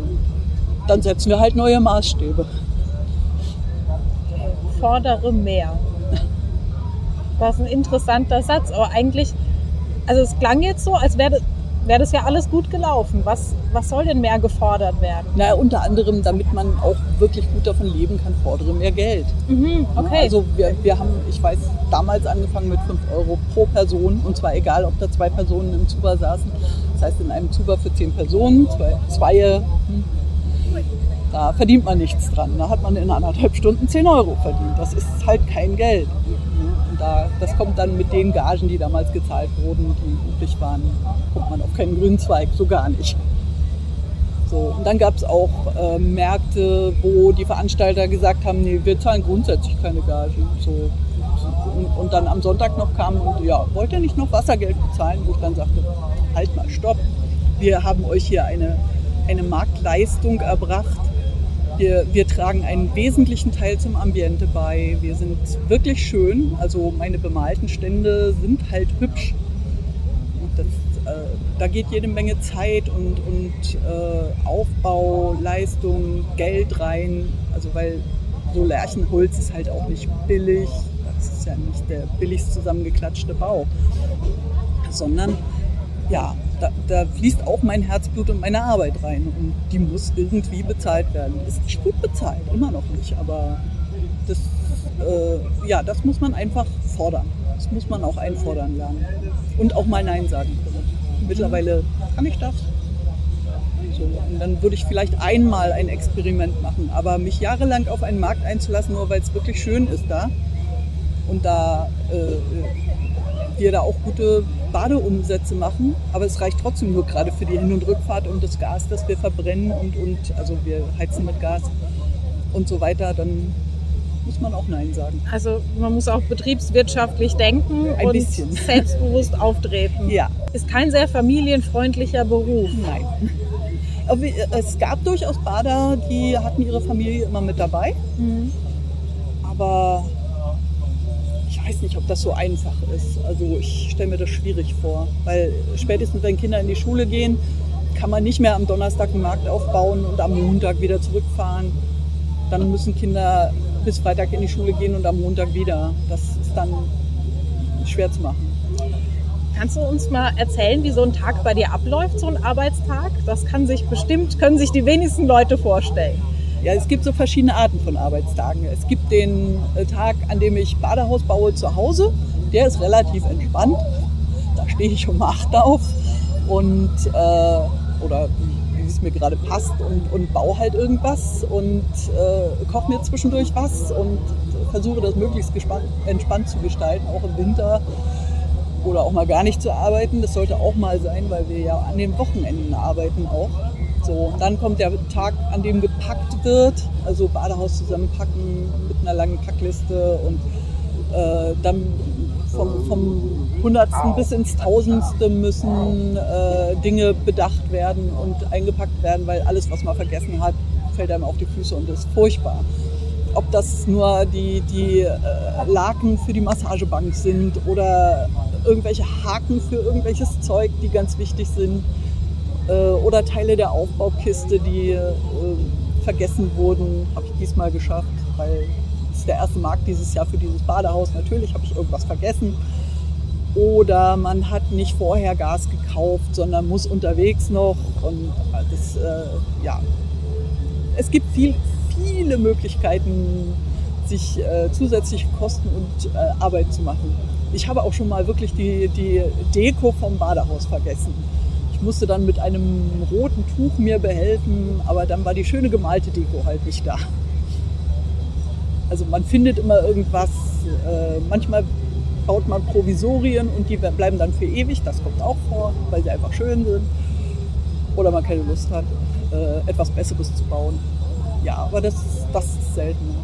dann setzen wir halt neue Maßstäbe. fordere mehr. Das ist ein interessanter Satz, aber eigentlich, also es klang jetzt so, als wäre wär das ja alles gut gelaufen. Was, was soll denn mehr gefordert werden? Naja, unter anderem, damit man auch wirklich gut davon leben kann, fordere mehr Geld. Mhm, okay. Also wir, wir haben, ich weiß, damals angefangen mit 5 Euro pro Person und zwar egal, ob da zwei Personen im Zuber saßen. Das heißt, in einem Zuber für 10 Personen, zwei, zwei hm, da verdient man nichts dran. Da hat man in anderthalb Stunden 10 Euro verdient. Das ist halt kein Geld. Da, das kommt dann mit den Gagen, die damals gezahlt wurden, die üblich waren, kommt man auf keinen grünen Zweig, so gar nicht. So, und dann gab es auch äh, Märkte, wo die Veranstalter gesagt haben, nee, wir zahlen grundsätzlich keine Gagen. So, und, und dann am Sonntag noch kam und ja, wollt ihr nicht noch Wassergeld bezahlen? Wo ich dann sagte, halt mal, stopp. Wir haben euch hier eine, eine Marktleistung erbracht. Wir, wir tragen einen wesentlichen Teil zum Ambiente bei. Wir sind wirklich schön. Also meine bemalten Stände sind halt hübsch. Das, äh, da geht jede Menge Zeit und, und äh, Aufbau, Leistung, Geld rein. Also weil so Lärchenholz ist halt auch nicht billig. Das ist ja nicht der billigst zusammengeklatschte Bau. Sondern ja, da, da fließt auch mein Herzblut und meine Arbeit rein. Und die muss irgendwie bezahlt werden. Ist nicht gut bezahlt, immer noch nicht. Aber das, äh, ja, das muss man einfach fordern. Das muss man auch einfordern lernen. Und auch mal Nein sagen können. Mittlerweile kann ich das. So, und dann würde ich vielleicht einmal ein Experiment machen. Aber mich jahrelang auf einen Markt einzulassen, nur weil es wirklich schön ist da und da äh, wir da auch gute Badeumsätze machen, aber es reicht trotzdem nur gerade für die Hin- und Rückfahrt und das Gas, das wir verbrennen und, und also wir heizen mit Gas und so weiter, dann muss man auch Nein sagen. Also man muss auch betriebswirtschaftlich denken Ein und bisschen. selbstbewusst auftreten. Ja, Ist kein sehr familienfreundlicher Beruf. nein. Aber es gab durchaus Bader, die hatten ihre Familie immer mit dabei, Mhm. aber weiß nicht, ob das so einfach ist. Also ich stelle mir das schwierig vor, weil spätestens wenn Kinder in die Schule gehen, kann man nicht mehr am Donnerstag einen Markt aufbauen und am Montag wieder zurückfahren. Dann müssen Kinder bis Freitag in die Schule gehen und am Montag wieder. Das ist dann schwer zu machen. Kannst du uns mal erzählen, wie so ein Tag bei dir abläuft, so ein Arbeitstag? Das kann sich bestimmt, können sich die wenigsten Leute vorstellen. Ja, es gibt so verschiedene Arten von Arbeitstagen. Es gibt den äh, Tag, an dem ich Badehaus baue zu Hause. Der ist relativ entspannt. Da stehe ich um 8 auf und äh, oder wie es mir gerade passt und, und baue halt irgendwas und äh, koche mir zwischendurch was und versuche das möglichst gespannt, entspannt zu gestalten, auch im Winter oder auch mal gar nicht zu arbeiten. Das sollte auch mal sein, weil wir ja an den Wochenenden arbeiten auch. So, und dann kommt der Tag, an dem gepackt wird, also Badehaus zusammenpacken mit einer langen Packliste und äh, dann vom, vom Hundertsten bis ins Tausendste müssen äh, Dinge bedacht werden und eingepackt werden, weil alles, was man vergessen hat, fällt einem auf die Füße und ist furchtbar. ob das nur die, die äh, Laken für die Massagebank sind oder irgendwelche Haken für irgendwelches Zeug, die ganz wichtig sind. Äh, oder Teile der Aufbaukiste, die äh, vergessen wurden, habe ich diesmal geschafft, weil es der erste Markt dieses Jahr für dieses Badehaus. Natürlich habe ich irgendwas vergessen. Oder man hat nicht vorher Gas gekauft, sondern muss unterwegs noch. Und das, äh, ja, es gibt viel, viele Möglichkeiten, sich äh, zusätzliche Kosten und äh, Arbeit zu machen. Ich habe auch schon mal wirklich die, die Deko vom Badehaus vergessen. Ich musste dann mit einem roten Tuch mir behelfen, aber dann war die schöne gemalte Deko halt nicht da. Also man findet immer irgendwas. Äh, manchmal baut man Provisorien und die bleiben dann für ewig. Das kommt auch vor, weil sie einfach schön sind. Oder man keine Lust hat, äh, etwas Besseres zu bauen ja, aber das, das ist selten.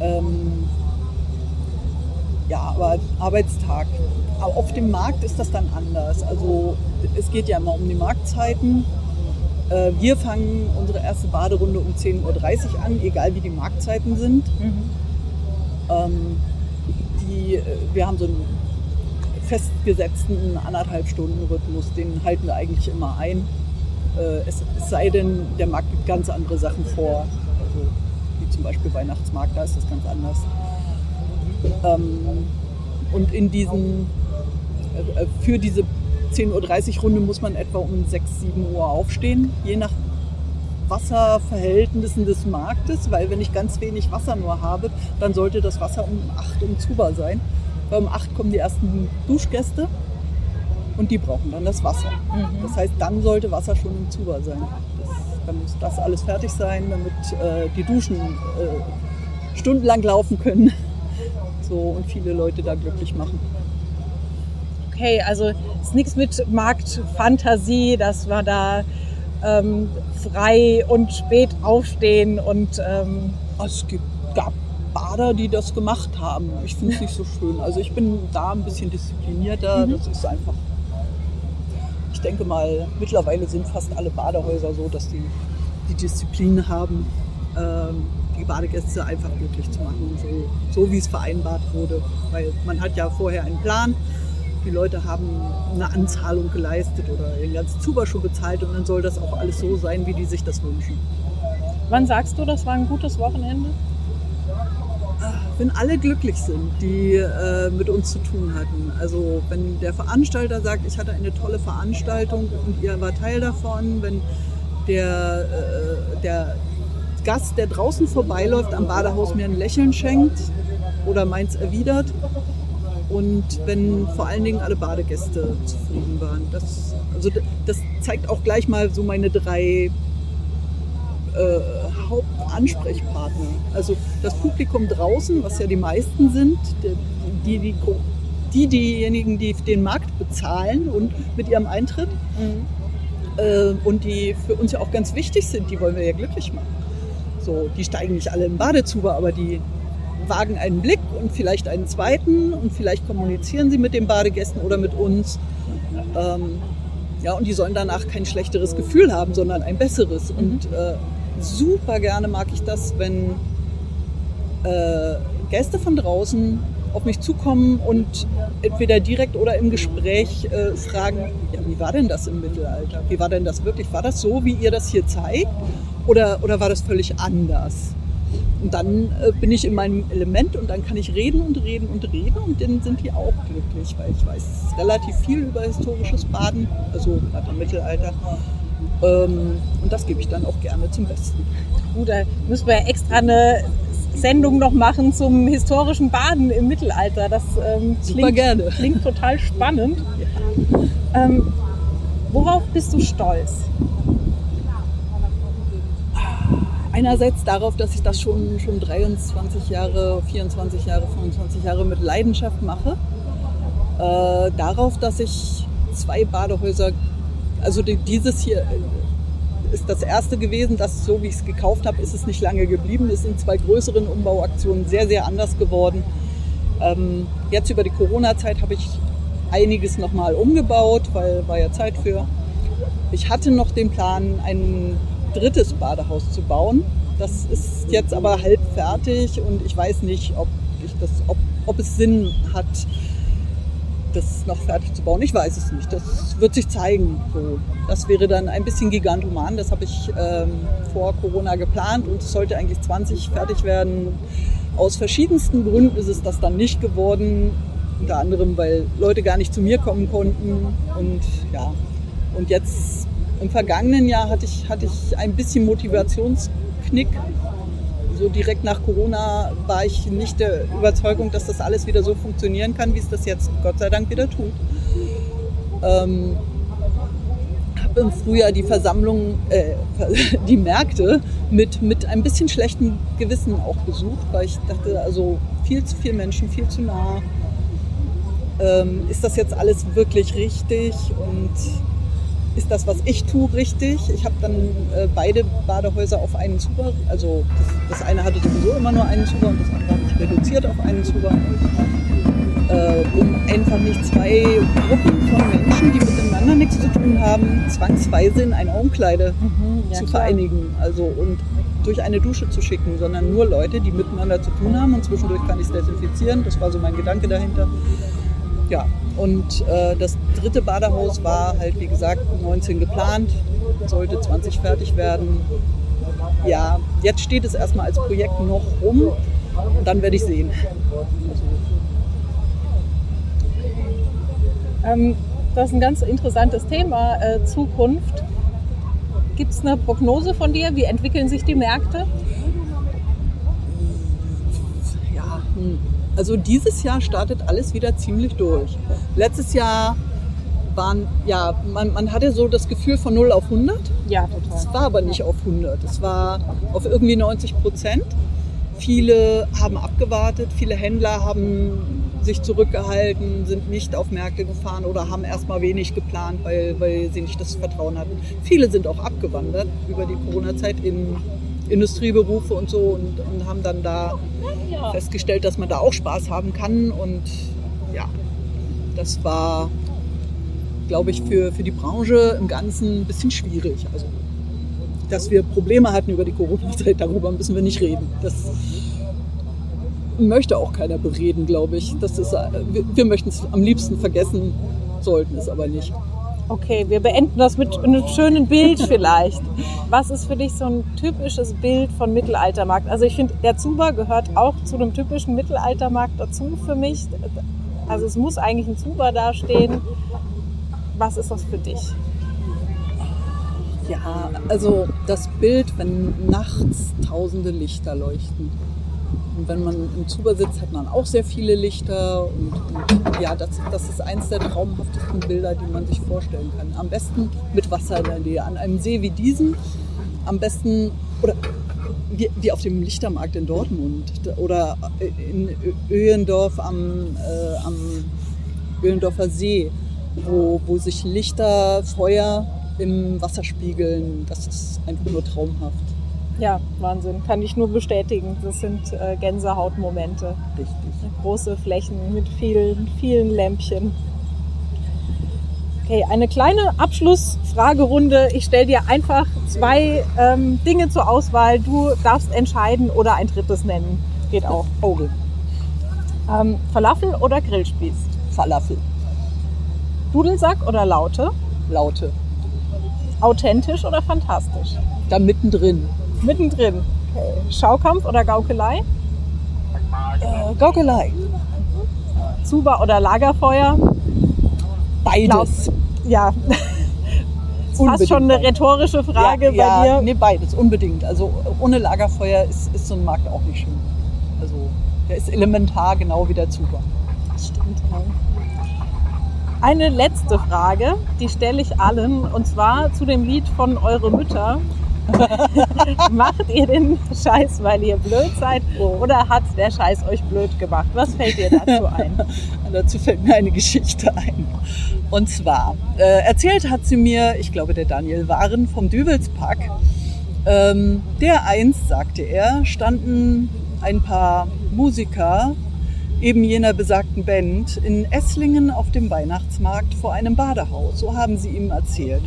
Ähm, ja, aber Arbeitstag. Aber auf dem Markt ist das dann anders. Also es geht ja immer um die Marktzeiten. Äh, wir fangen unsere erste Baderunde um 10.30 Uhr an, egal wie die Marktzeiten sind. Mhm. Die, äh, wir haben so einen festgesetzten anderthalb Stunden Rhythmus, den halten wir eigentlich immer ein. Äh, es, sei denn, der Markt gibt ganz andere Sachen vor. Also, wie zum Beispiel Weihnachtsmarkt, da ist das ganz anders. Ähm, und in diesen, für diese 10.30 Uhr Runde muss man etwa um 6, 7 Uhr aufstehen, je nach Wasserverhältnissen des Marktes, weil wenn ich ganz wenig Wasser nur habe, dann sollte das Wasser um 8 Uhr Zuber sein. Weil um 8 kommen die ersten Duschgäste und die brauchen dann das Wasser. Mhm. Das heißt, dann sollte Wasser schon im Zuber sein. Das, dann muss das alles fertig sein, damit äh, die Duschen äh, stundenlang laufen können. So und viele Leute da glücklich machen. Okay, also ist nichts mit Marktfantasie, dass wir da ähm, frei und spät aufstehen und ähm es gibt, gab Bader, die das gemacht haben. Ich finde es nicht so schön. Also ich bin da ein bisschen disziplinierter. Mhm. Das ist einfach ich denke mal, mittlerweile sind fast alle Badehäuser so, dass die die Disziplin haben, ähm, die Badegäste einfach glücklich zu machen, so, so wie es vereinbart wurde. Weil man hat ja vorher einen Plan, die Leute haben eine Anzahlung geleistet oder den ganzen Zuberschuh bezahlt und dann soll das auch alles so sein, wie die sich das wünschen. Wann sagst du, das war ein gutes Wochenende? wenn alle glücklich sind, die äh, mit uns zu tun hatten. Also wenn der Veranstalter sagt, ich hatte eine tolle Veranstaltung und ihr war Teil davon, wenn der, äh, der Gast, der draußen vorbeiläuft, am Badehaus mir ein Lächeln schenkt oder meins erwidert. Und wenn vor allen Dingen alle Badegäste zufrieden waren. Das, also das zeigt auch gleich mal so meine drei äh, Hauptansprechpartner. Also das Publikum draußen, was ja die meisten sind, die, die, die diejenigen, die den Markt bezahlen und mit ihrem Eintritt mhm. äh, und die für uns ja auch ganz wichtig sind, die wollen wir ja glücklich machen. So, die steigen nicht alle im Badezuber, aber die wagen einen Blick und vielleicht einen zweiten und vielleicht kommunizieren sie mit den Badegästen oder mit uns. Ähm, ja, und die sollen danach kein schlechteres Gefühl haben, sondern ein besseres. Mhm. Und äh, super gerne mag ich das, wenn äh, Gäste von draußen auf mich zukommen und entweder direkt oder im Gespräch äh, fragen, ja, wie war denn das im Mittelalter? Wie war denn das wirklich? War das so, wie ihr das hier zeigt? Oder, oder war das völlig anders? Und dann äh, bin ich in meinem Element und dann kann ich reden und reden und reden und dann sind die auch glücklich, weil ich weiß relativ viel über historisches Baden, also gerade im Mittelalter. Ähm, und das gebe ich dann auch gerne zum Besten. Gut, da müssen wir extra eine Sendung noch machen zum historischen Baden im Mittelalter. Das ähm, klingt, gerne. klingt total spannend. Ja. Ähm, worauf bist du stolz? Einerseits darauf, dass ich das schon, schon 23 Jahre, 24 Jahre, 25 Jahre mit Leidenschaft mache. Äh, darauf, dass ich zwei Badehäuser also dieses hier äh, ist das erste gewesen, das so wie ich es gekauft habe, ist es nicht lange geblieben. Es sind zwei größeren Umbauaktionen sehr, sehr anders geworden. Ähm, jetzt über die Corona-Zeit habe ich einiges nochmal umgebaut, weil war ja Zeit für. Ich hatte noch den Plan, ein drittes Badehaus zu bauen. Das ist jetzt aber halb fertig und ich weiß nicht, ob, ich das, ob, ob es Sinn hat, das noch fertig zu bauen. Ich weiß es nicht. Das wird sich zeigen. So. Das wäre dann ein bisschen Gigantoman. Das habe ich ähm, vor Corona geplant und es sollte eigentlich 20 fertig werden. Aus verschiedensten Gründen ist es das dann nicht geworden. Unter anderem, weil Leute gar nicht zu mir kommen konnten. Und ja, und jetzt im vergangenen Jahr hatte ich, hatte ich ein bisschen Motivationsknick. So direkt nach Corona war ich nicht der Überzeugung, dass das alles wieder so funktionieren kann, wie es das jetzt Gott sei Dank wieder tut. Ähm, habe im Frühjahr die Versammlung, äh, die Märkte mit, mit ein bisschen schlechtem Gewissen auch besucht, weil ich dachte, also viel zu viele Menschen, viel zu nah. Ähm, ist das jetzt alles wirklich richtig? Und ist das, was ich tue, richtig. Ich habe dann äh, beide Badehäuser auf einen Zugang, also das, das, eine hatte sowieso immer nur einen Zugang und das andere habe ich reduziert auf einen Zugang, äh, um einfach nicht zwei Gruppen von Menschen, die miteinander nichts zu tun haben, zwangsweise in eine Augenkleide mhm, ja, zu klar. vereinigen. Also und durch eine Dusche zu schicken, sondern nur Leute, die miteinander zu tun haben und zwischendurch kann ich es desinfizieren. Das war so mein Gedanke dahinter. Ja, und äh, das dritte Badehaus war halt, wie gesagt, 19 geplant, sollte 20 fertig werden. Ja, jetzt steht es erstmal als Projekt noch rum und dann werde ich sehen. Ähm, das ist ein ganz interessantes Thema, äh, Zukunft. Gibt es eine Prognose von dir? Wie entwickeln sich die Märkte? Ja, hm also dieses Jahr startet alles wieder ziemlich durch. Letztes Jahr waren, ja, man, man hatte so das Gefühl von 0 auf 100. Ja, total. Es war aber nicht auf 100. Es war auf irgendwie 90 Prozent. Viele haben abgewartet, viele Händler haben sich zurückgehalten, sind nicht auf Märkte gefahren oder haben erstmal wenig geplant, weil, weil sie nicht das Vertrauen hatten. Viele sind auch abgewandert über die Corona-Zeit in Industrieberufe und so und, und haben dann da festgestellt, dass man da auch Spaß haben kann. Und ja, das war, glaube ich, für, für die Branche im Ganzen ein bisschen schwierig. Also, dass wir Probleme hatten über die Corona-Zeit, darüber müssen wir nicht reden. Das möchte auch keiner bereden, glaube ich. Das ist, wir, wir möchten es am liebsten vergessen, sollten es aber nicht. Okay, wir beenden das mit einem schönen Bild vielleicht. Was ist für dich so ein typisches Bild von Mittelaltermarkt? Also ich finde, der Zuber gehört auch zu einem typischen Mittelaltermarkt dazu für mich. Also es muss eigentlich ein Zuber dastehen. Was ist das für dich? Ja, also das Bild, wenn nachts tausende Lichter leuchten und wenn man im Zuber sitzt, hat man auch sehr viele Lichter. Und, und ja, das, das, ist eins der traumhaftesten Bilder, die man sich vorstellen kann. Am besten mit Wasser in der Nähe, an einem See wie diesem. Am besten, oder wie, wie auf dem Lichtermarkt in Dortmund oder in Öhendorf am, äh, am Öhendorfer See, wo, wo sich Lichter, Feuer im Wasser spiegeln. Das ist einfach nur traumhaft. Ja, Wahnsinn. Kann ich nur bestätigen. Das sind äh, Gänsehautmomente. Richtig. Große Flächen mit vielen, vielen Lämpchen. Okay, eine kleine Abschlussfragerunde. Ich stelle dir einfach zwei ähm, Dinge zur Auswahl. Du darfst entscheiden oder ein drittes nennen. Geht auch. Vogel. Ähm, Falafel oder Grillspieß? Falafel. Dudelsack oder Laute? Laute. Authentisch oder fantastisch? Da mittendrin. Mittendrin. Okay. Schaukampf oder Gaukelei? Äh, Gaukelei. Zuba oder Lagerfeuer? Beides. Glaub, ja. Fast schon eine rhetorische Frage ja, bei dir. Nee, beides, unbedingt. Also ohne Lagerfeuer ist, ist so ein Markt auch nicht schön. Also der ist elementar genau wie der Zuba. Das stimmt. Ja. Eine letzte Frage, die stelle ich allen, und zwar zu dem Lied von Eure Mütter. Macht ihr den Scheiß, weil ihr blöd seid oder hat der Scheiß euch blöd gemacht? Was fällt dir dazu ein? dazu fällt mir eine Geschichte ein. Und zwar, äh, erzählt hat sie mir, ich glaube der Daniel Waren vom Dübelspack, ähm, der einst, sagte er, standen ein paar Musiker eben jener besagten Band in Esslingen auf dem Weihnachtsmarkt vor einem Badehaus. So haben sie ihm erzählt.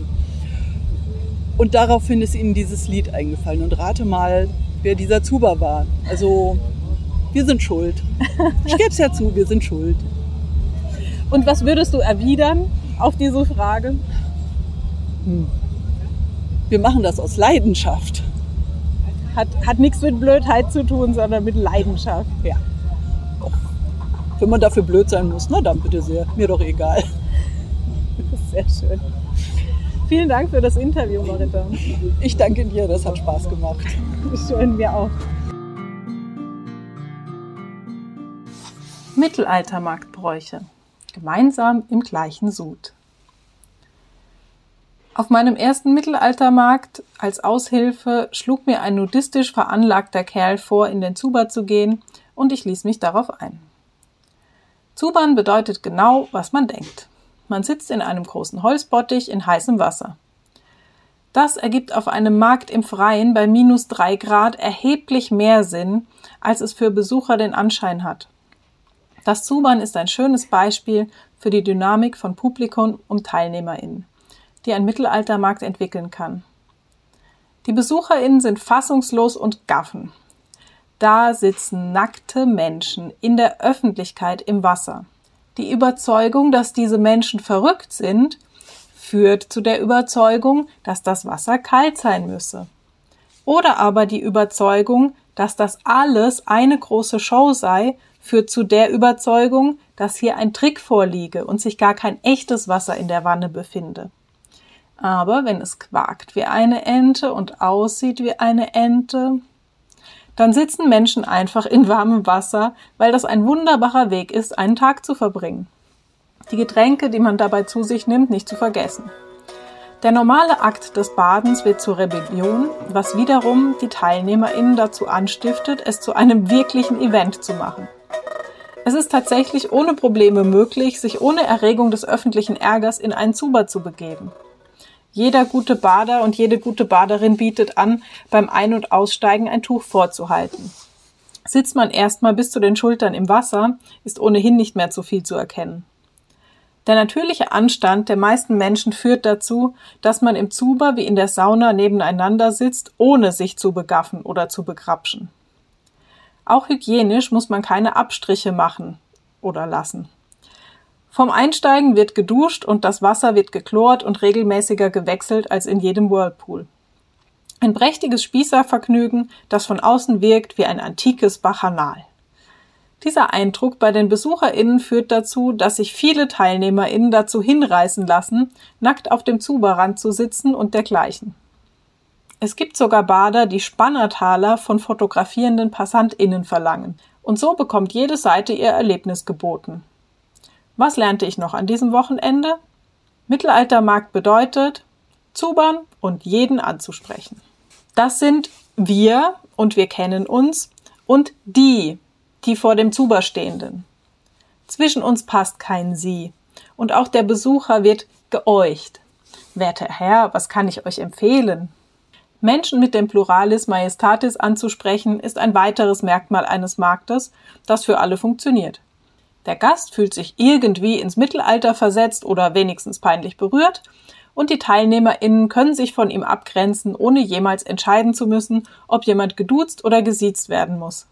Und daraufhin ist ihnen dieses Lied eingefallen. Und rate mal, wer dieser Zuber war. Also wir sind schuld. Ich gebe es ja zu, wir sind schuld. Und was würdest du erwidern auf diese Frage? Hm. Wir machen das aus Leidenschaft. Hat, hat nichts mit Blödheit zu tun, sondern mit Leidenschaft. Ja. Och. Wenn man dafür blöd sein muss, na dann bitte sehr. Mir doch egal. Sehr schön. Vielen Dank für das Interview, Marita. Ich danke dir, das hat Spaß gemacht. Schön, mir auch. Mittelaltermarktbräuche. Gemeinsam im gleichen Sud. Auf meinem ersten Mittelaltermarkt als Aushilfe schlug mir ein nudistisch veranlagter Kerl vor, in den Zuber zu gehen, und ich ließ mich darauf ein. Zubern bedeutet genau, was man denkt. Man sitzt in einem großen Holzbottich in heißem Wasser. Das ergibt auf einem Markt im Freien bei minus drei Grad erheblich mehr Sinn, als es für Besucher den Anschein hat. Das Zubern ist ein schönes Beispiel für die Dynamik von Publikum und TeilnehmerInnen, die ein Mittelaltermarkt entwickeln kann. Die BesucherInnen sind fassungslos und gaffen. Da sitzen nackte Menschen in der Öffentlichkeit im Wasser. Die Überzeugung, dass diese Menschen verrückt sind, führt zu der Überzeugung, dass das Wasser kalt sein müsse. Oder aber die Überzeugung, dass das alles eine große Show sei, führt zu der Überzeugung, dass hier ein Trick vorliege und sich gar kein echtes Wasser in der Wanne befinde. Aber wenn es quakt wie eine Ente und aussieht wie eine Ente, dann sitzen Menschen einfach in warmem Wasser, weil das ein wunderbarer Weg ist, einen Tag zu verbringen. Die Getränke, die man dabei zu sich nimmt, nicht zu vergessen. Der normale Akt des Badens wird zur Rebellion, was wiederum die TeilnehmerInnen dazu anstiftet, es zu einem wirklichen Event zu machen. Es ist tatsächlich ohne Probleme möglich, sich ohne Erregung des öffentlichen Ärgers in einen Zuber zu begeben. Jeder gute Bader und jede gute Baderin bietet an, beim Ein- und Aussteigen ein Tuch vorzuhalten. Sitzt man erstmal bis zu den Schultern im Wasser, ist ohnehin nicht mehr zu viel zu erkennen. Der natürliche Anstand der meisten Menschen führt dazu, dass man im Zuber wie in der Sauna nebeneinander sitzt, ohne sich zu begaffen oder zu begrapschen. Auch hygienisch muss man keine Abstriche machen oder lassen. Vom Einsteigen wird geduscht und das Wasser wird geklort und regelmäßiger gewechselt als in jedem Whirlpool. Ein prächtiges Spießervergnügen, das von außen wirkt wie ein antikes Bacchanal. Dieser Eindruck bei den BesucherInnen führt dazu, dass sich viele TeilnehmerInnen dazu hinreißen lassen, nackt auf dem Zuberrand zu sitzen und dergleichen. Es gibt sogar Bader, die Spannertaler von fotografierenden PassantInnen verlangen. Und so bekommt jede Seite ihr Erlebnis geboten. Was lernte ich noch an diesem Wochenende? Mittelaltermarkt bedeutet, zubern und jeden anzusprechen. Das sind wir und wir kennen uns und die, die vor dem Zuber stehenden. Zwischen uns passt kein Sie und auch der Besucher wird geäucht. Werter Herr, was kann ich euch empfehlen? Menschen mit dem Pluralis Majestatis anzusprechen, ist ein weiteres Merkmal eines Marktes, das für alle funktioniert. Der Gast fühlt sich irgendwie ins Mittelalter versetzt oder wenigstens peinlich berührt, und die TeilnehmerInnen können sich von ihm abgrenzen, ohne jemals entscheiden zu müssen, ob jemand geduzt oder gesiezt werden muss.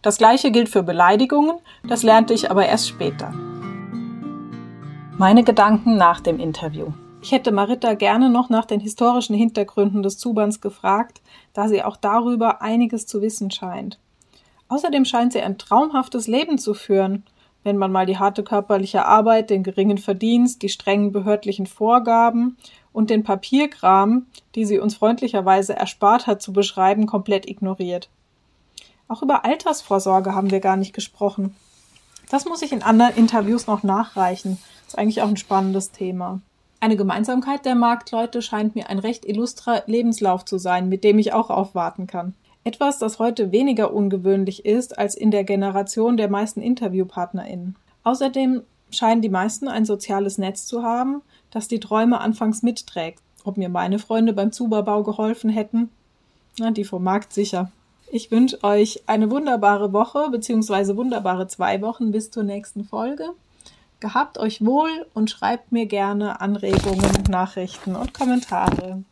Das gleiche gilt für Beleidigungen, das lernte ich aber erst später. Meine Gedanken nach dem Interview. Ich hätte Marita gerne noch nach den historischen Hintergründen des Zubands gefragt, da sie auch darüber einiges zu wissen scheint. Außerdem scheint sie ein traumhaftes Leben zu führen wenn man mal die harte körperliche Arbeit, den geringen Verdienst, die strengen behördlichen Vorgaben und den Papierkram, die sie uns freundlicherweise erspart hat zu beschreiben, komplett ignoriert. Auch über Altersvorsorge haben wir gar nicht gesprochen. Das muss ich in anderen Interviews noch nachreichen. ist eigentlich auch ein spannendes Thema. Eine Gemeinsamkeit der Marktleute scheint mir ein recht illustrer Lebenslauf zu sein, mit dem ich auch aufwarten kann. Etwas, das heute weniger ungewöhnlich ist als in der Generation der meisten InterviewpartnerInnen. Außerdem scheinen die meisten ein soziales Netz zu haben, das die Träume anfangs mitträgt. Ob mir meine Freunde beim Zuberbau geholfen hätten? Na, die vom Markt sicher. Ich wünsche euch eine wunderbare Woche bzw. wunderbare zwei Wochen bis zur nächsten Folge. Gehabt euch wohl und schreibt mir gerne Anregungen, Nachrichten und Kommentare.